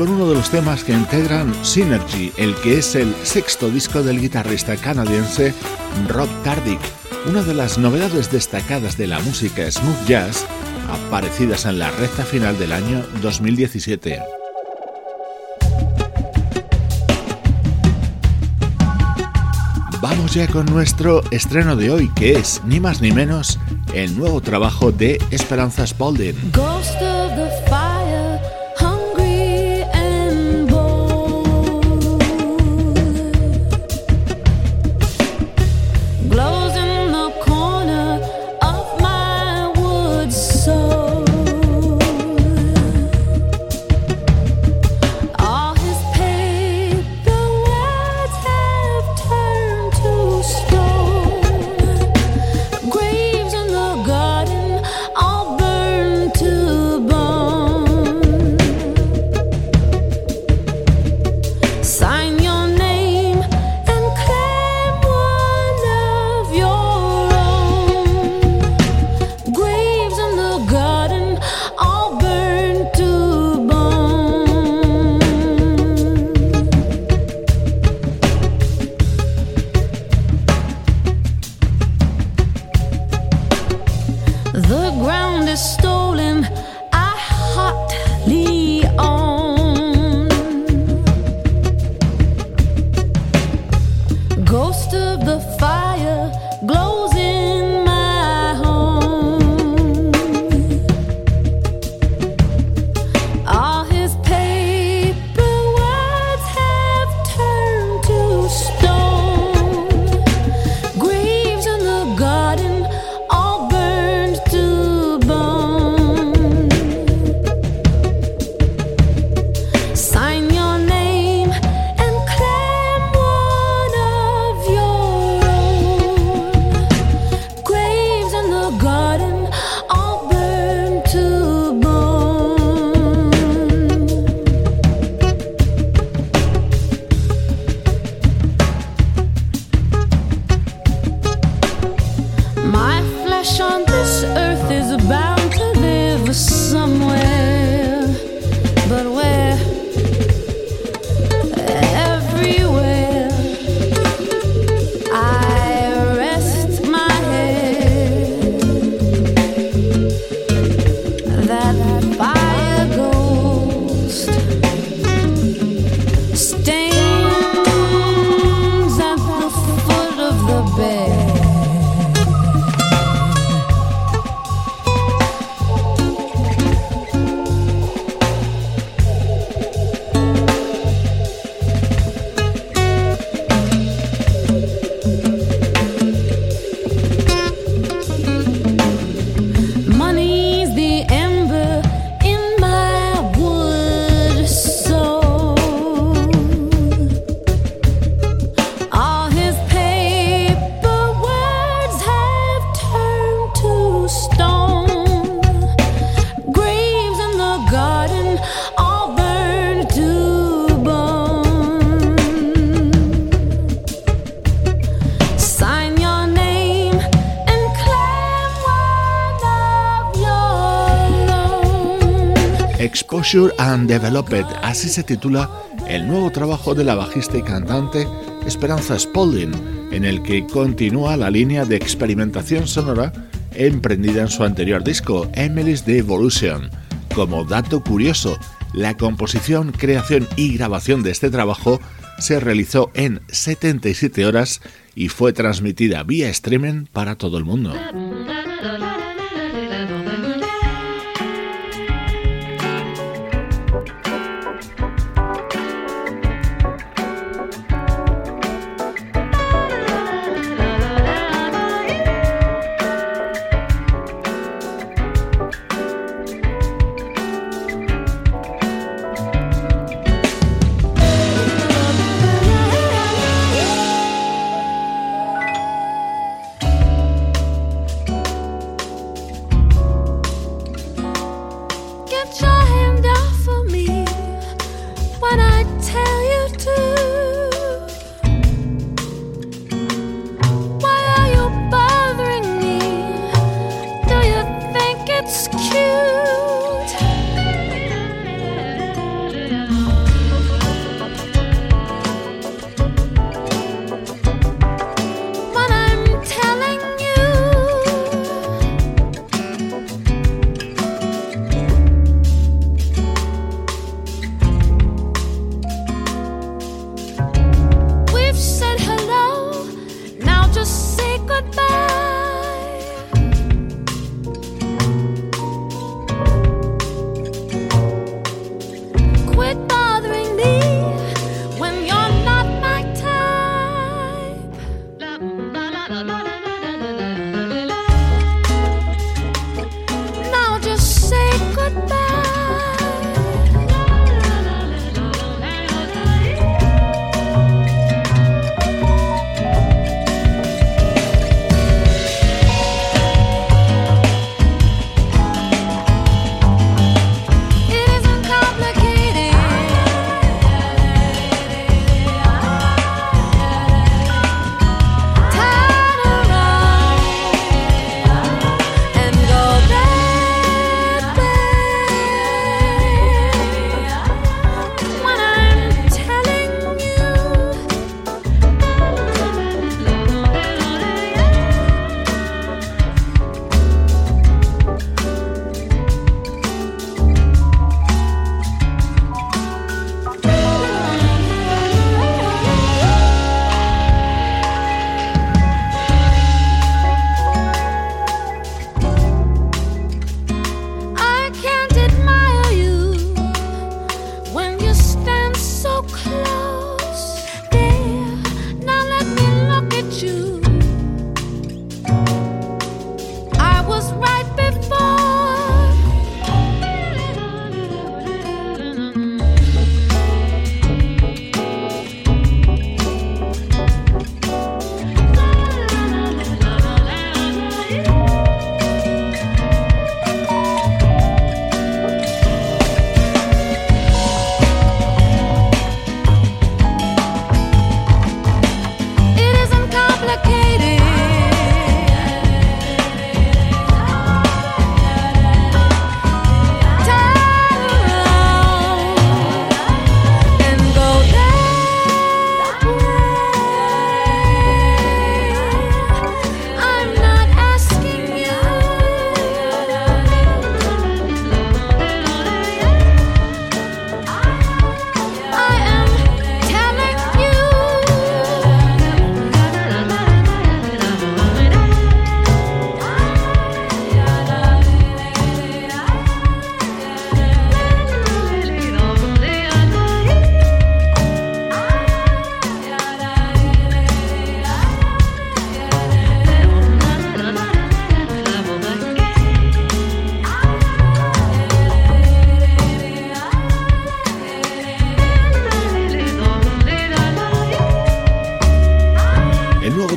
Con uno de los temas que integran Synergy, el que es el sexto disco del guitarrista canadiense Rob Tardick, una de las novedades destacadas de la música smooth jazz aparecidas en la recta final del año 2017. Vamos ya con nuestro estreno de hoy, que es ni más ni menos el nuevo trabajo de Esperanza Spalding. And Developed, así se titula el nuevo trabajo de la bajista y cantante Esperanza Spalding, en el que continúa la línea de experimentación sonora emprendida en su anterior disco, Emily's The Evolution. Como dato curioso, la composición, creación y grabación de este trabajo se realizó en 77 horas y fue transmitida vía streaming para todo el mundo.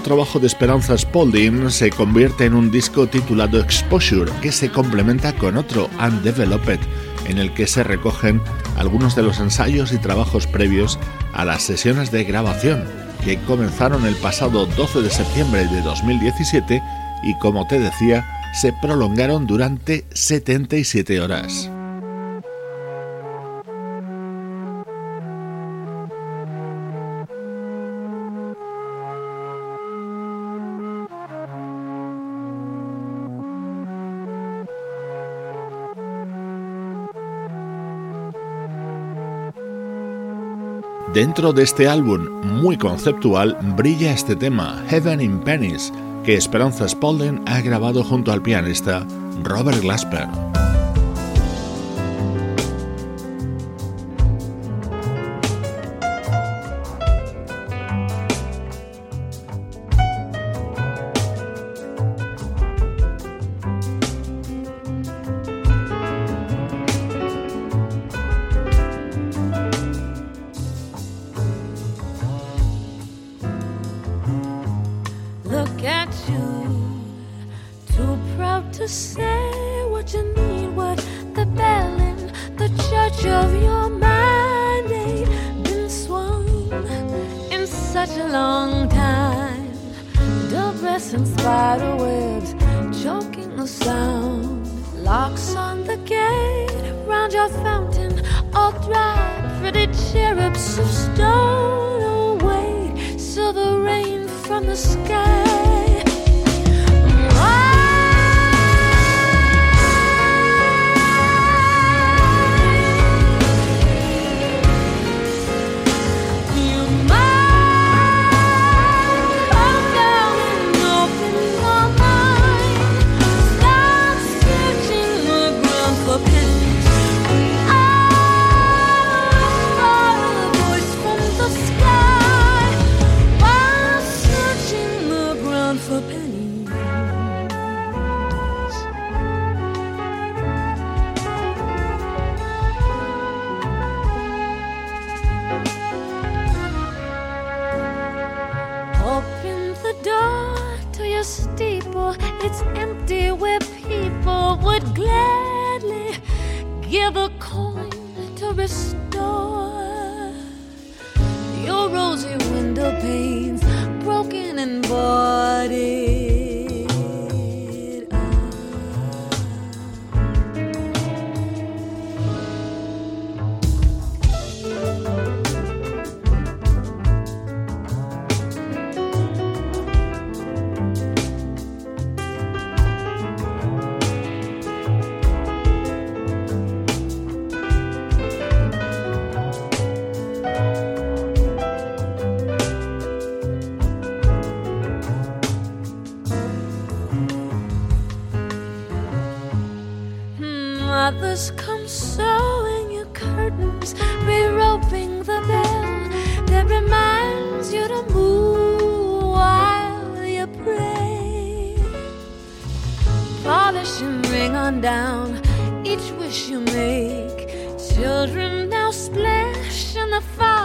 Trabajo de Esperanza Spalding se convierte en un disco titulado Exposure, que se complementa con otro, Undeveloped, en el que se recogen algunos de los ensayos y trabajos previos a las sesiones de grabación, que comenzaron el pasado 12 de septiembre de 2017 y, como te decía, se prolongaron durante 77 horas. Dentro de este álbum muy conceptual brilla este tema, Heaven in Pennies, que Esperanza Spalding ha grabado junto al pianista Robert Glasper. from the sky. run down each wish you make. Children now splash in the fire.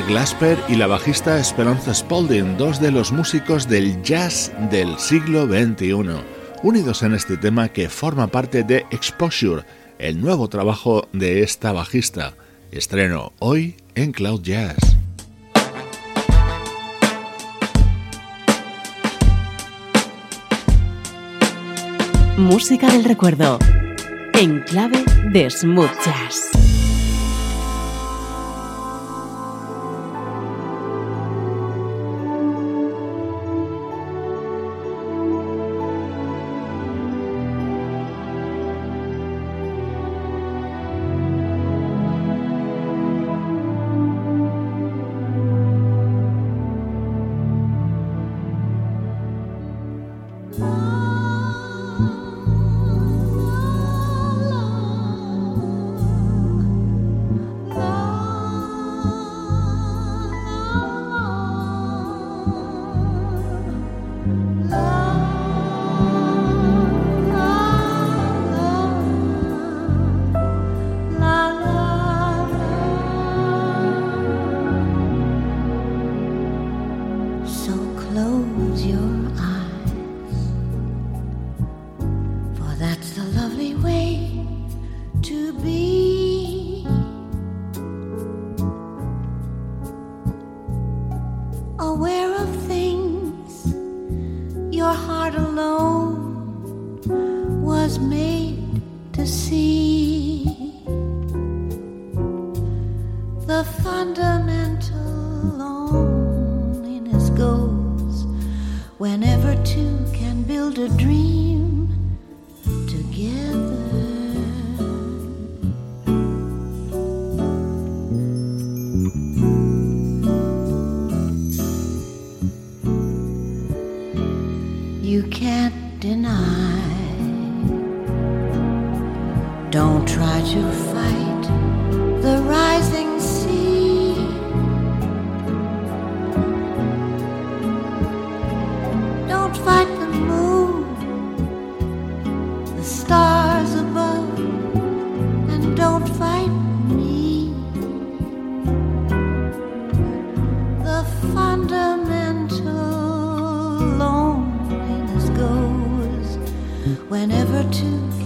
Glasper y la bajista Esperanza Spalding, dos de los músicos del jazz del siglo XXI, unidos en este tema que forma parte de Exposure, el nuevo trabajo de esta bajista. Estreno hoy en Cloud Jazz. Música del recuerdo, en clave de smooth jazz. to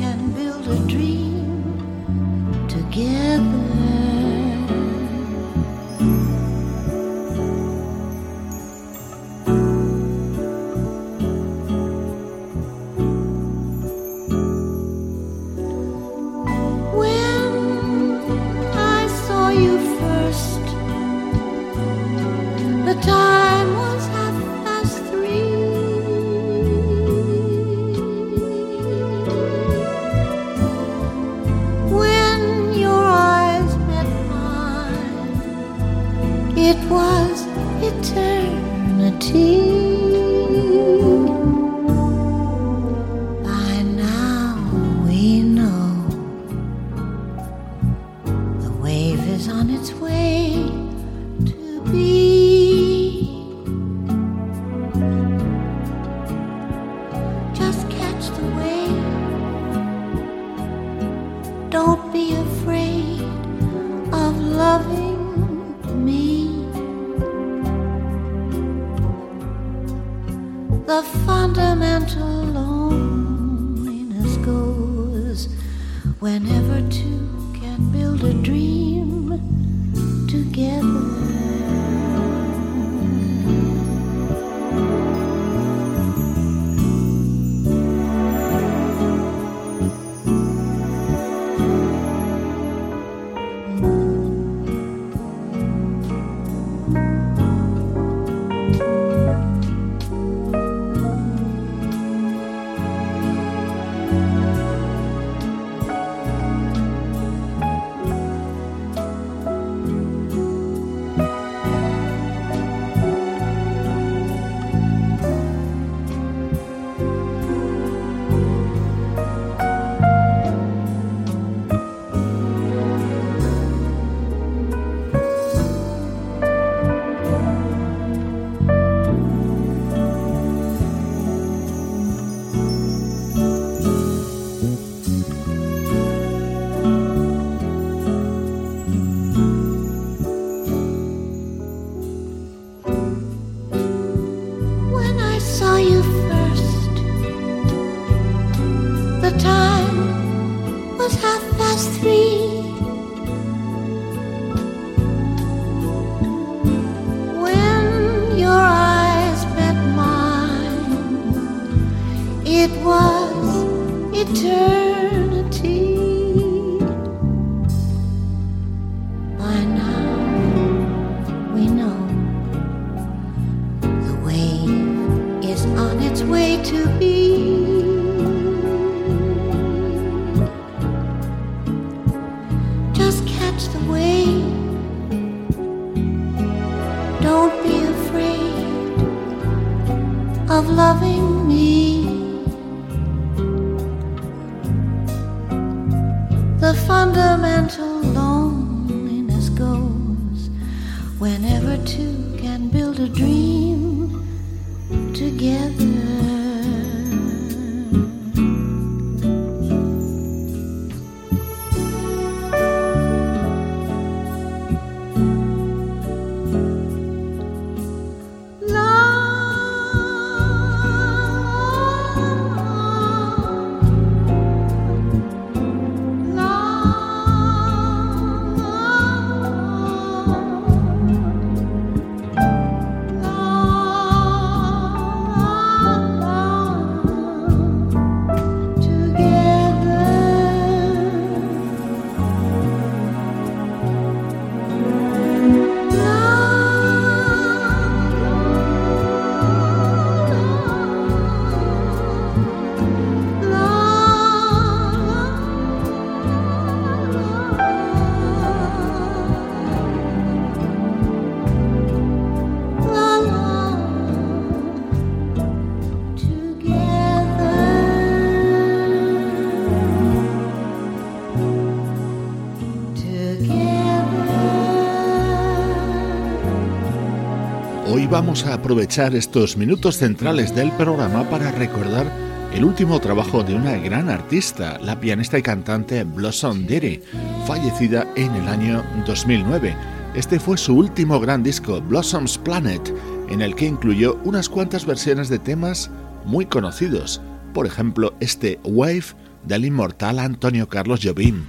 vamos a aprovechar estos minutos centrales del programa para recordar el último trabajo de una gran artista, la pianista y cantante Blossom Deary, fallecida en el año 2009. Este fue su último gran disco, Blossom's Planet, en el que incluyó unas cuantas versiones de temas muy conocidos, por ejemplo este Wave del inmortal Antonio Carlos Jobim.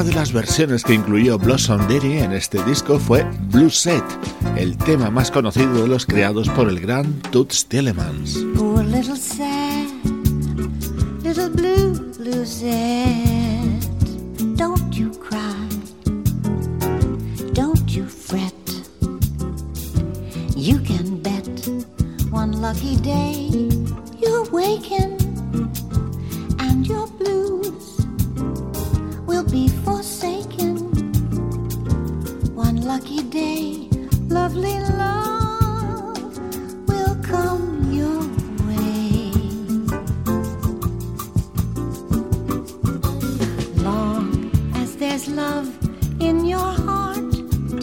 Otra de las versiones que incluyó Blossom Dairy en este disco fue Blue Set, el tema más conocido de los creados por el gran Toots Tillemans. Poor little sad, little blue, blue set. Don't you cry, don't you fret. You can bet one lucky day you'll waken lucky day, lovely love will come your way. Long as there's love in your heart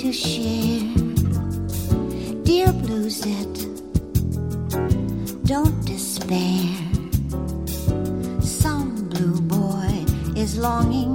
to share, dear Bluesette, don't despair. Some blue boy is longing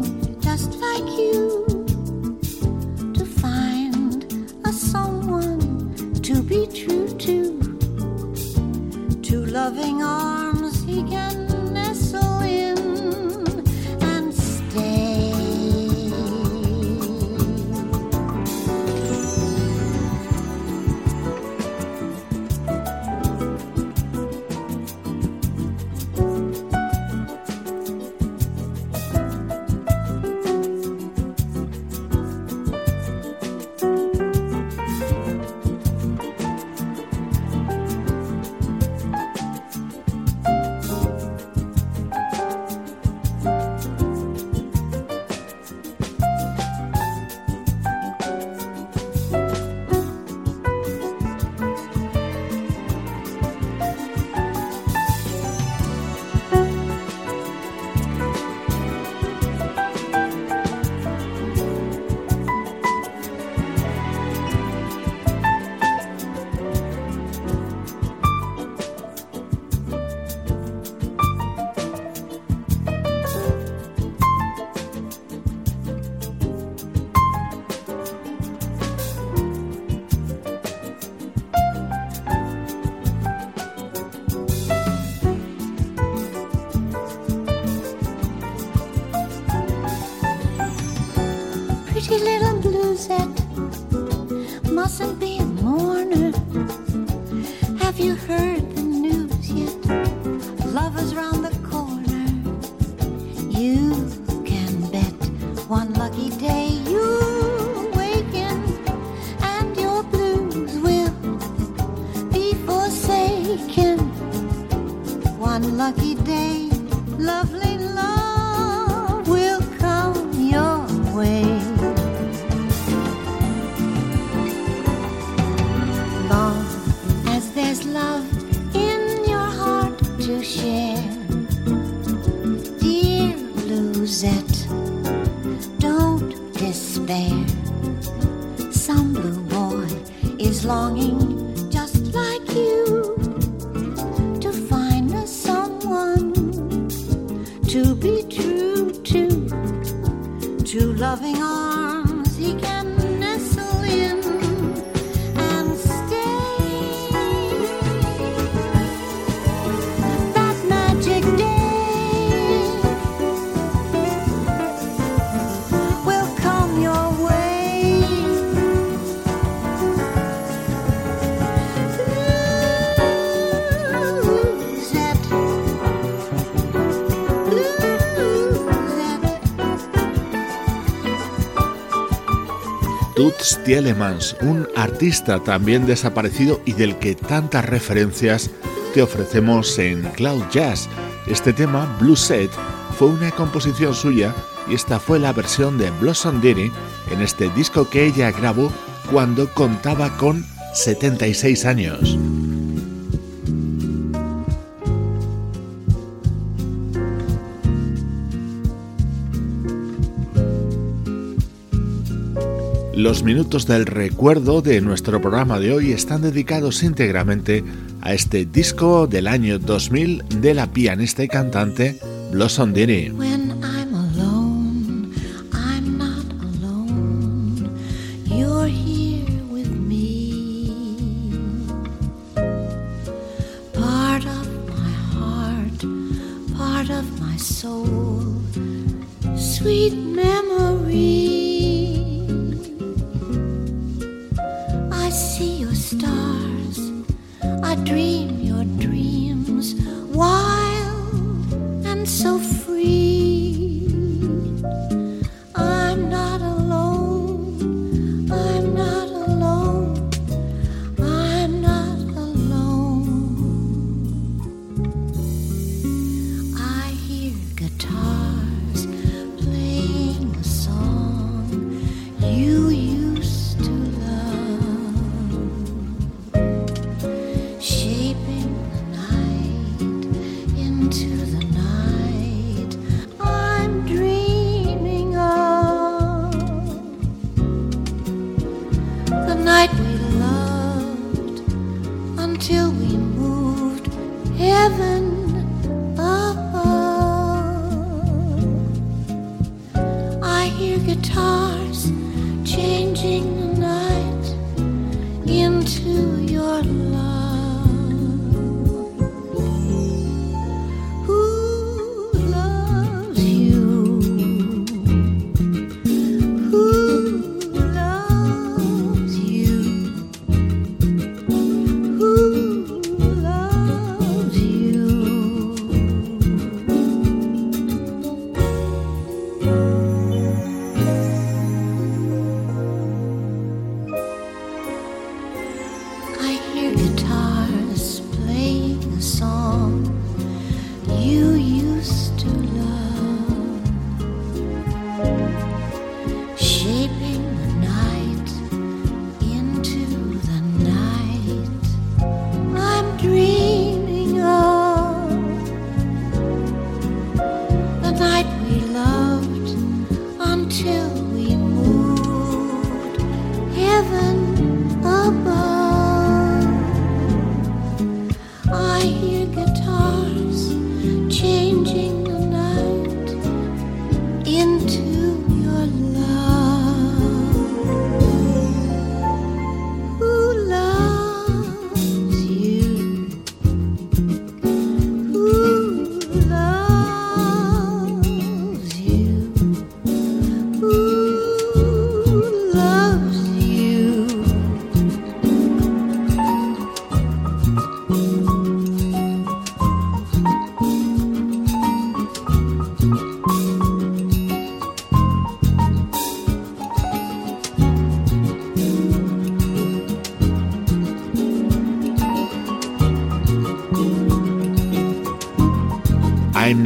Tielemans, un artista también desaparecido y del que tantas referencias te ofrecemos en Cloud Jazz. Este tema, Blue Set, fue una composición suya y esta fue la versión de Blossom Diddy en este disco que ella grabó cuando contaba con 76 años. Los minutos del recuerdo de nuestro programa de hoy están dedicados íntegramente a este disco del año 2000 de la pianista y cantante Blossom Deary.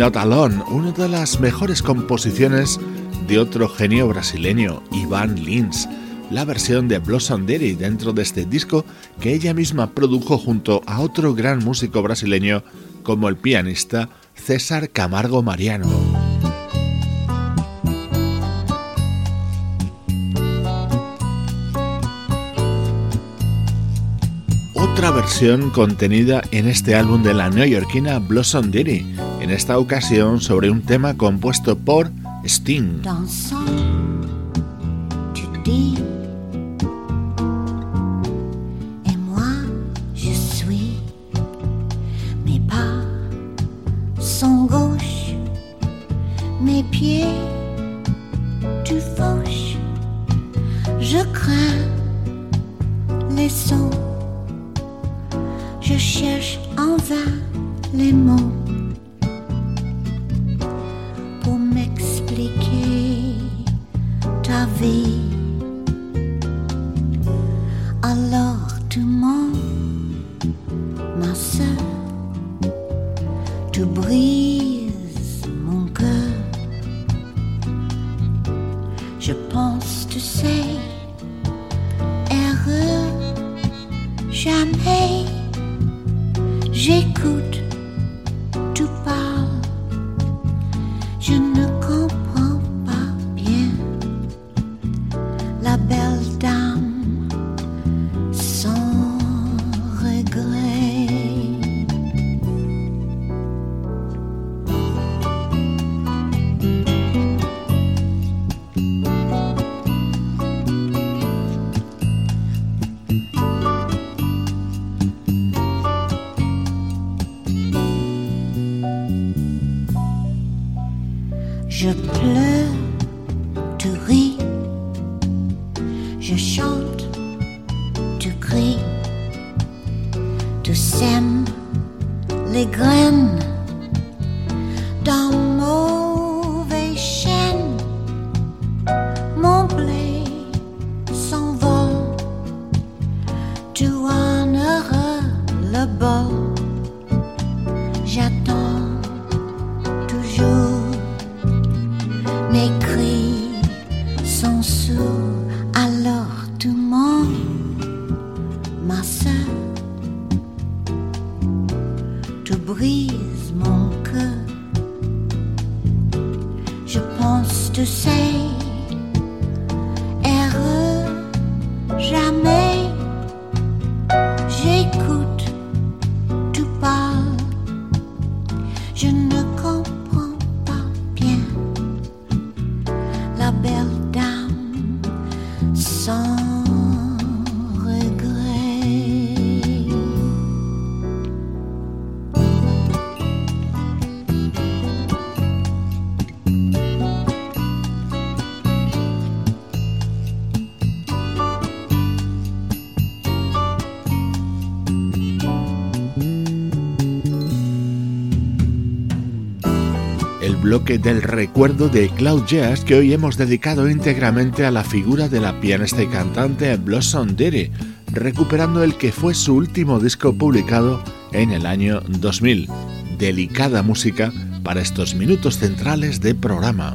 Not una de las mejores composiciones de otro genio brasileño, Ivan Lins, la versión de Blossom Daddy dentro de este disco que ella misma produjo junto a otro gran músico brasileño como el pianista César Camargo Mariano. Otra versión contenida en este álbum de la neoyorquina Blossom Daddy, en esta ocasión sobre un tema compuesto por Sting. je pense, tu. Bloque del recuerdo de Cloud Jazz que hoy hemos dedicado íntegramente a la figura de la pianista y cantante Blossom Dery, recuperando el que fue su último disco publicado en el año 2000. Delicada música para estos minutos centrales de programa.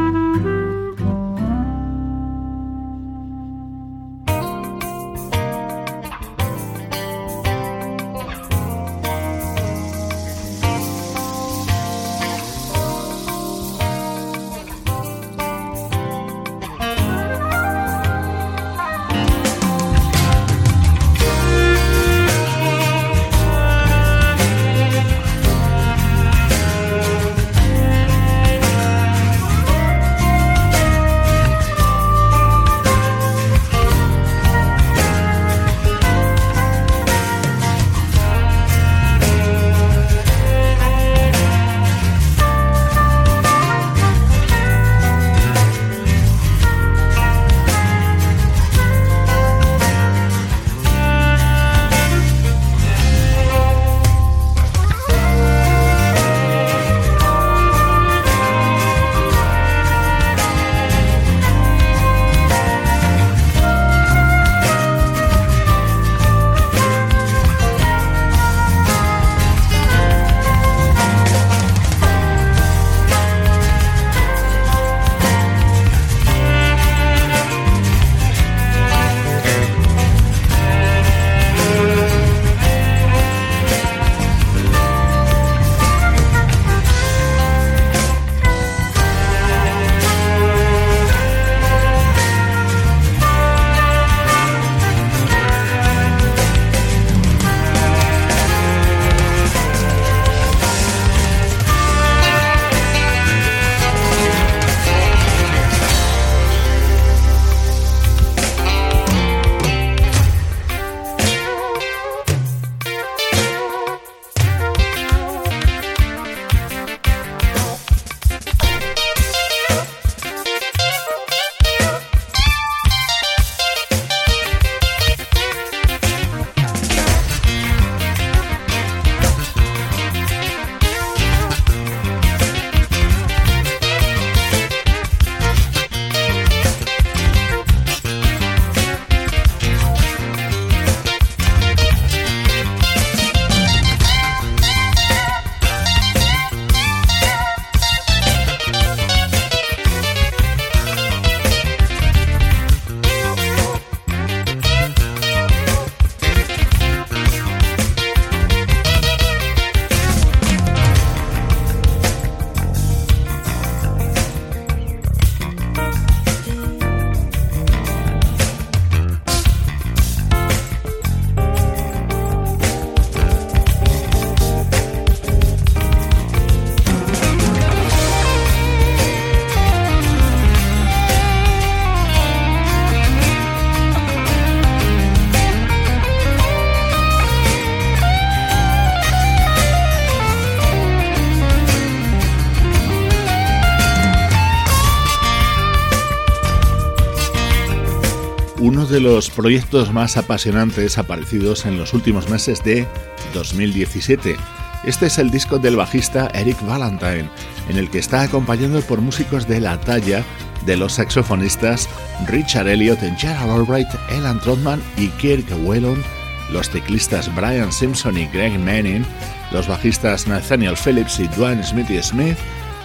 De los proyectos más apasionantes aparecidos en los últimos meses de 2017. Este es el disco del bajista Eric Valentine, en el que está acompañado por músicos de la talla de los saxofonistas Richard Elliot, Gerald Albright, Elan Trotman y Kirk Whelan, los teclistas Brian Simpson y Greg Manning, los bajistas Nathaniel Phillips y Dwayne Smithy Smith,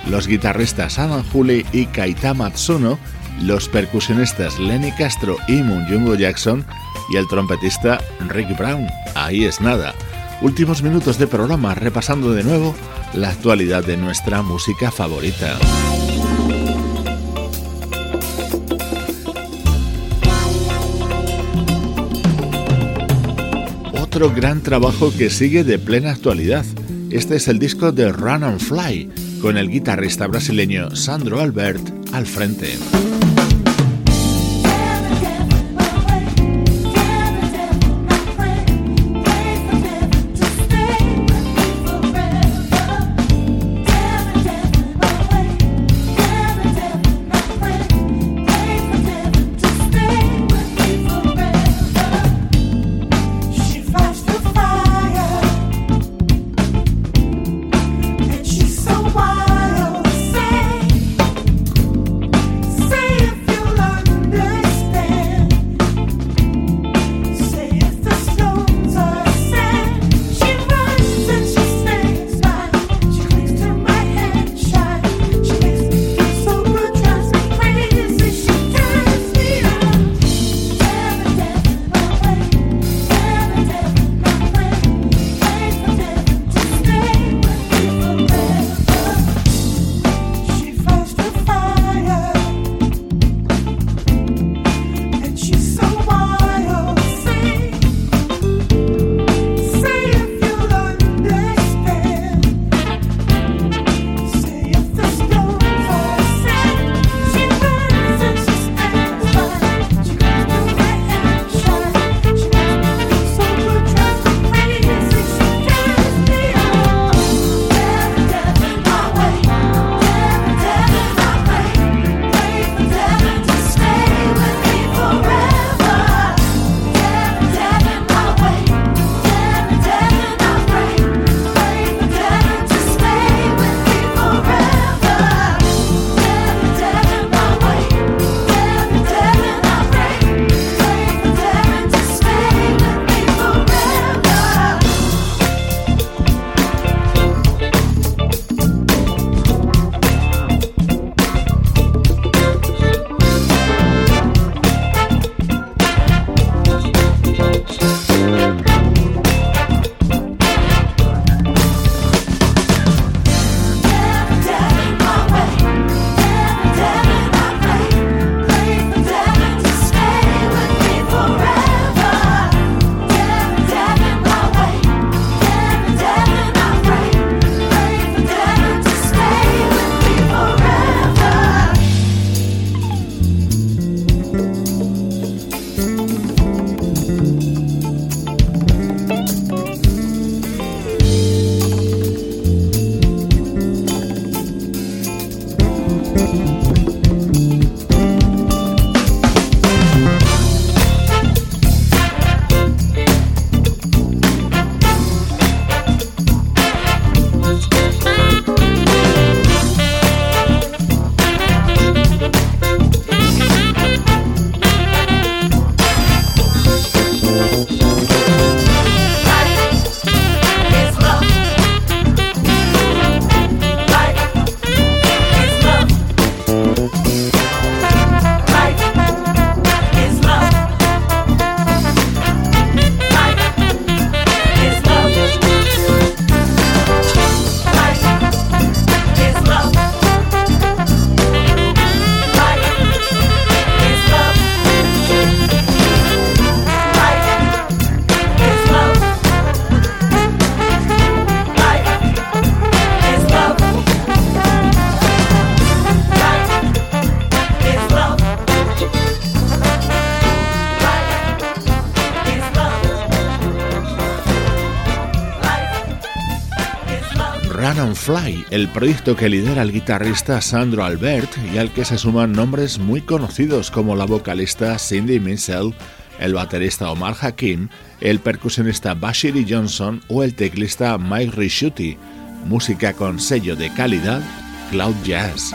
los guitarristas Adam Hooley y Kaita Matsuno, los percusionistas Lenny Castro y Munjungo Jackson y el trompetista Rick Brown. Ahí es nada. Últimos minutos de programa repasando de nuevo la actualidad de nuestra música favorita. Otro gran trabajo que sigue de plena actualidad. Este es el disco de Run and Fly, con el guitarrista brasileño Sandro Albert al frente. El proyecto que lidera el guitarrista Sandro Albert y al que se suman nombres muy conocidos como la vocalista Cindy Minsell, el baterista Omar Hakim, el percusionista Bashiri Johnson o el teclista Mike Risciuti, música con sello de calidad Cloud Jazz.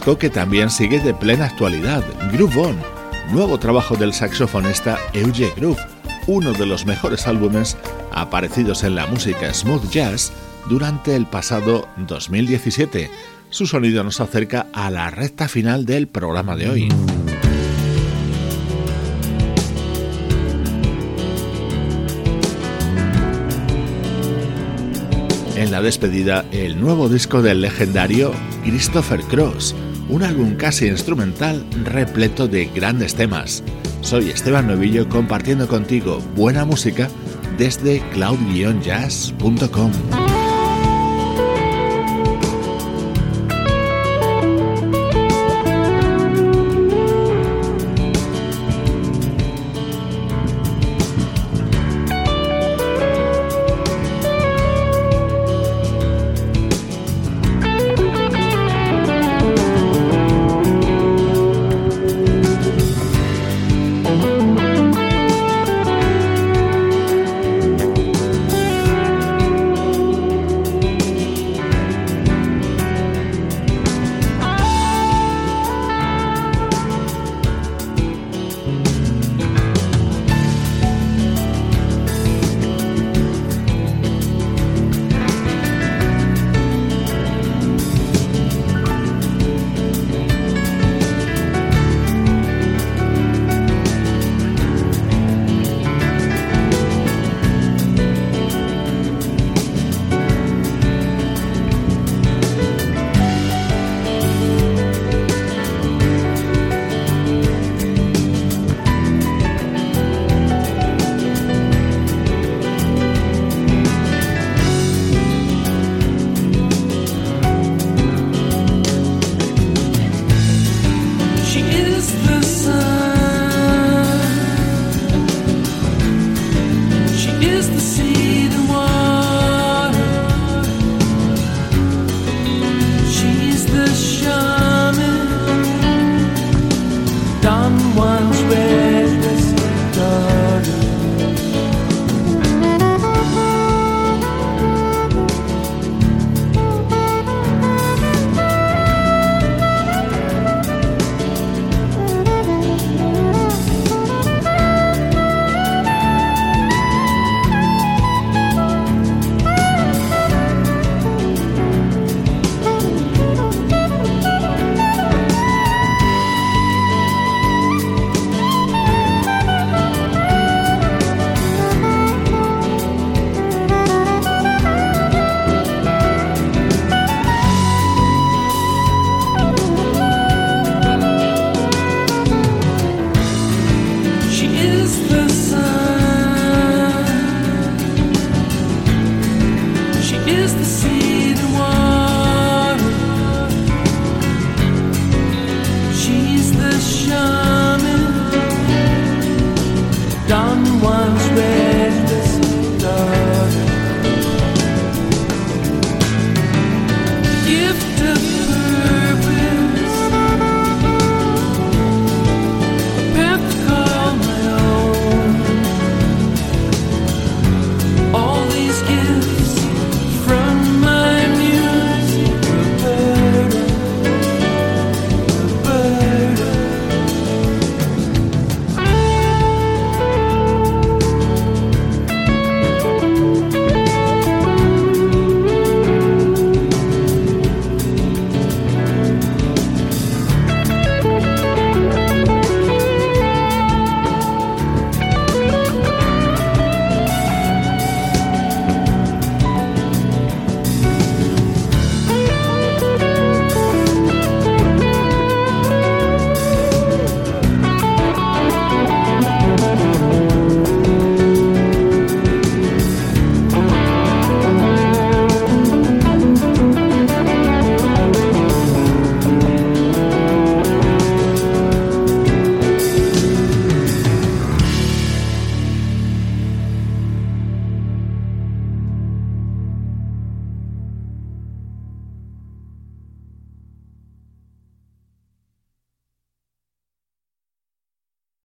Que también sigue de plena actualidad, Groove On, nuevo trabajo del saxofonista Eugene Groove, uno de los mejores álbumes aparecidos en la música smooth jazz durante el pasado 2017. Su sonido nos acerca a la recta final del programa de hoy. En la despedida, el nuevo disco del legendario Christopher Cross, un álbum casi instrumental repleto de grandes temas. Soy Esteban Novillo compartiendo contigo buena música desde cloud-jazz.com. the sun.